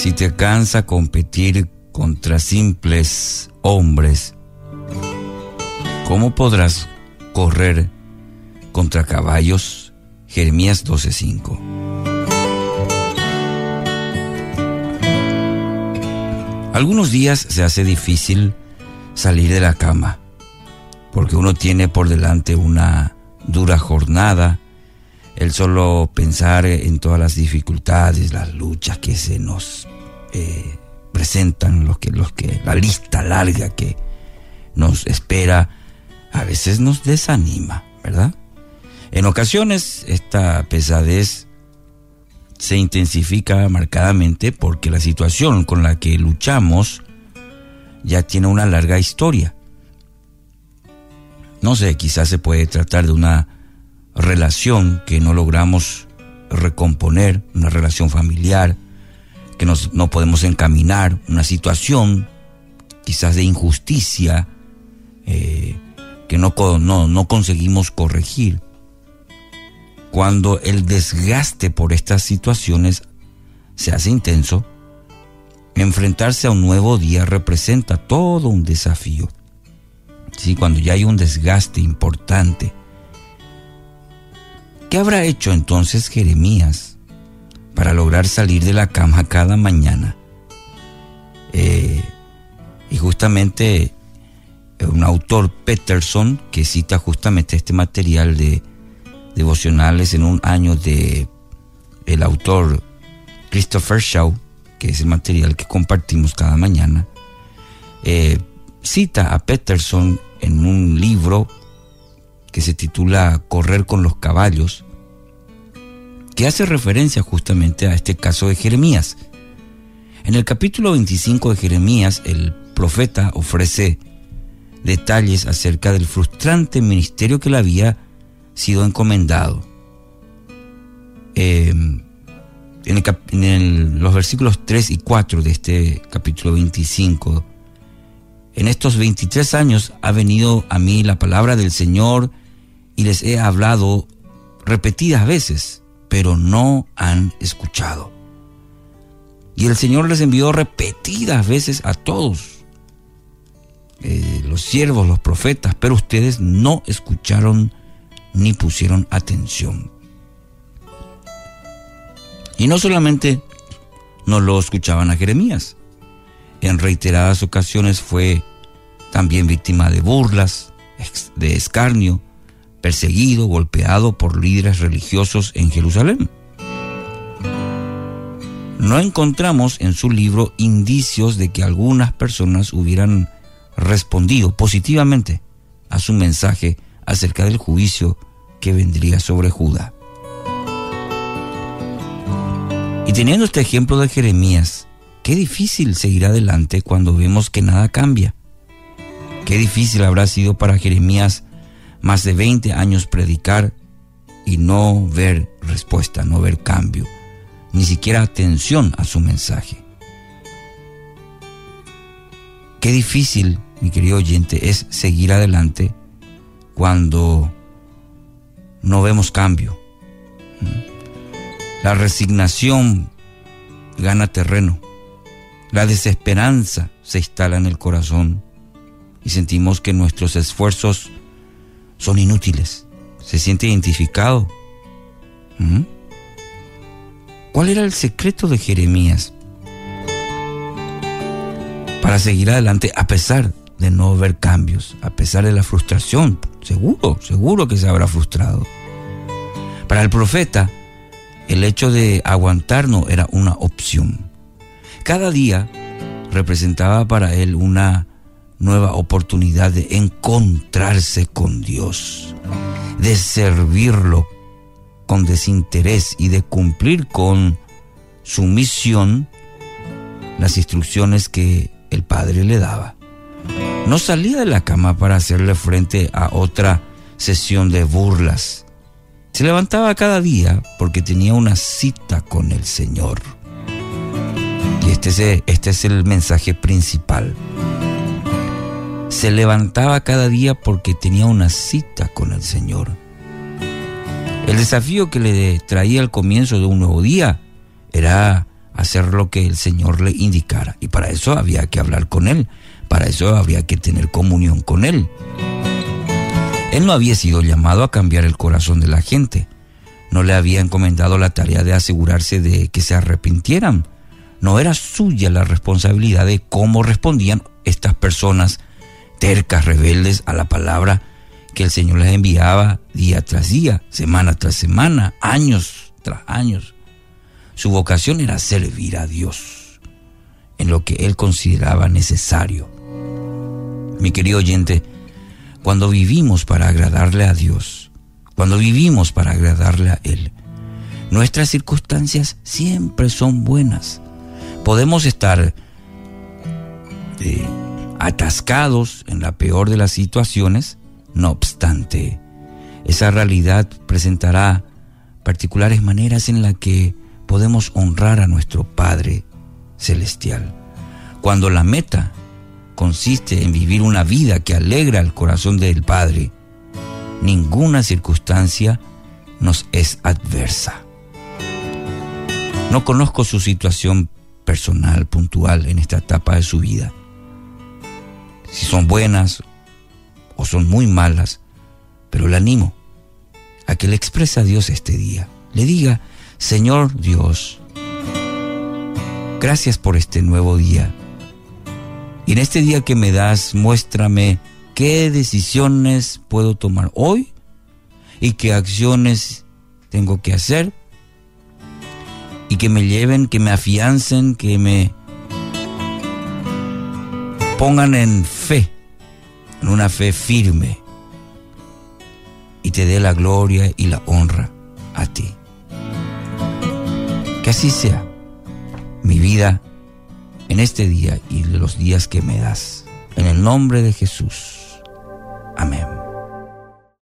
Si te cansa competir contra simples hombres, ¿cómo podrás correr contra caballos? Jeremías 12:5. Algunos días se hace difícil salir de la cama, porque uno tiene por delante una dura jornada, el solo pensar en todas las dificultades, las luchas que se nos eh, presentan, los que, los que, la lista larga que nos espera, a veces nos desanima, ¿verdad? En ocasiones esta pesadez se intensifica marcadamente porque la situación con la que luchamos ya tiene una larga historia. No sé, quizás se puede tratar de una relación que no logramos recomponer, una relación familiar, que no podemos encaminar, una situación quizás de injusticia eh, que no, no, no conseguimos corregir. Cuando el desgaste por estas situaciones se hace intenso, enfrentarse a un nuevo día representa todo un desafío. Sí, cuando ya hay un desgaste importante. ¿Qué habrá hecho entonces Jeremías para lograr salir de la cama cada mañana? Eh, y justamente eh, un autor Peterson que cita justamente este material de devocionales en un año de el autor Christopher Shaw, que es el material que compartimos cada mañana, eh, cita a Peterson en un libro que se titula Correr con los caballos, que hace referencia justamente a este caso de Jeremías. En el capítulo 25 de Jeremías, el profeta ofrece detalles acerca del frustrante ministerio que le había sido encomendado. Eh, en, los versículos 3 y 4 de este capítulo 25, en estos 23 años ha venido a mí la palabra del Señor y les he hablado repetidas veces, pero no han escuchado. Y el Señor les envió repetidas veces a todos, eh, los siervos, los profetas, pero ustedes no escucharon ni pusieron atención. Y no solamente no lo escuchaban a Jeremías, en reiteradas ocasiones fue también víctima de burlas, de escarnio, perseguido, golpeado por líderes religiosos en Jerusalén. No encontramos en su libro indicios de que algunas personas hubieran respondido positivamente a su mensaje acerca del juicio que vendría sobre Judá. Y teniendo este ejemplo de Jeremías, qué difícil seguir adelante cuando vemos que nada cambia. Qué difícil habrá sido para Jeremías más de 20 años predicar y no ver respuesta, no ver cambio, ni siquiera atención a su mensaje. Qué difícil, mi querido oyente, es seguir adelante cuando no vemos cambio. La resignación gana terreno. La desesperanza se instala en el corazón y sentimos que nuestros esfuerzos son inútiles. Se siente identificado. ¿Cuál era el secreto de Jeremías para seguir adelante a pesar de no ver cambios, a pesar de la frustración. Seguro, seguro que se habrá frustrado. Para el profeta, el hecho de aguantar no era una opción. Cada día representaba para él una nueva oportunidad de encontrarse con Dios, de servirlo con desinterés y de cumplir con su misión las instrucciones que el Padre le daba. No salía de la cama para hacerle frente a otra sesión de burlas. Se levantaba cada día porque tenía una cita con el Señor. Y este es, este es el mensaje principal. Se levantaba cada día porque tenía una cita con el Señor. El desafío que le traía al comienzo de un nuevo día era hacer lo que el Señor le indicara. Y para eso había que hablar con Él, para eso habría que tener comunión con Él. Él no había sido llamado a cambiar el corazón de la gente, no le había encomendado la tarea de asegurarse de que se arrepintieran. No era suya la responsabilidad de cómo respondían estas personas tercas, rebeldes a la palabra que el Señor les enviaba día tras día, semana tras semana, años tras años. Su vocación era servir a Dios en lo que él consideraba necesario. Mi querido oyente, cuando vivimos para agradarle a Dios, cuando vivimos para agradarle a Él, nuestras circunstancias siempre son buenas. Podemos estar atascados en la peor de las situaciones, no obstante, esa realidad presentará particulares maneras en las que podemos honrar a nuestro Padre Celestial. Cuando la meta consiste en vivir una vida que alegra el corazón del Padre, ninguna circunstancia nos es adversa. No conozco su situación personal, puntual en esta etapa de su vida. Si son buenas o son muy malas, pero le animo a que le exprese a Dios este día. Le diga, Señor Dios, gracias por este nuevo día. Y en este día que me das, muéstrame qué decisiones puedo tomar hoy y qué acciones tengo que hacer y que me lleven, que me afiancen, que me pongan en fe, en una fe firme y te dé la gloria y la honra a ti. Que así sea mi vida en este día y los días que me das. En el nombre de Jesús.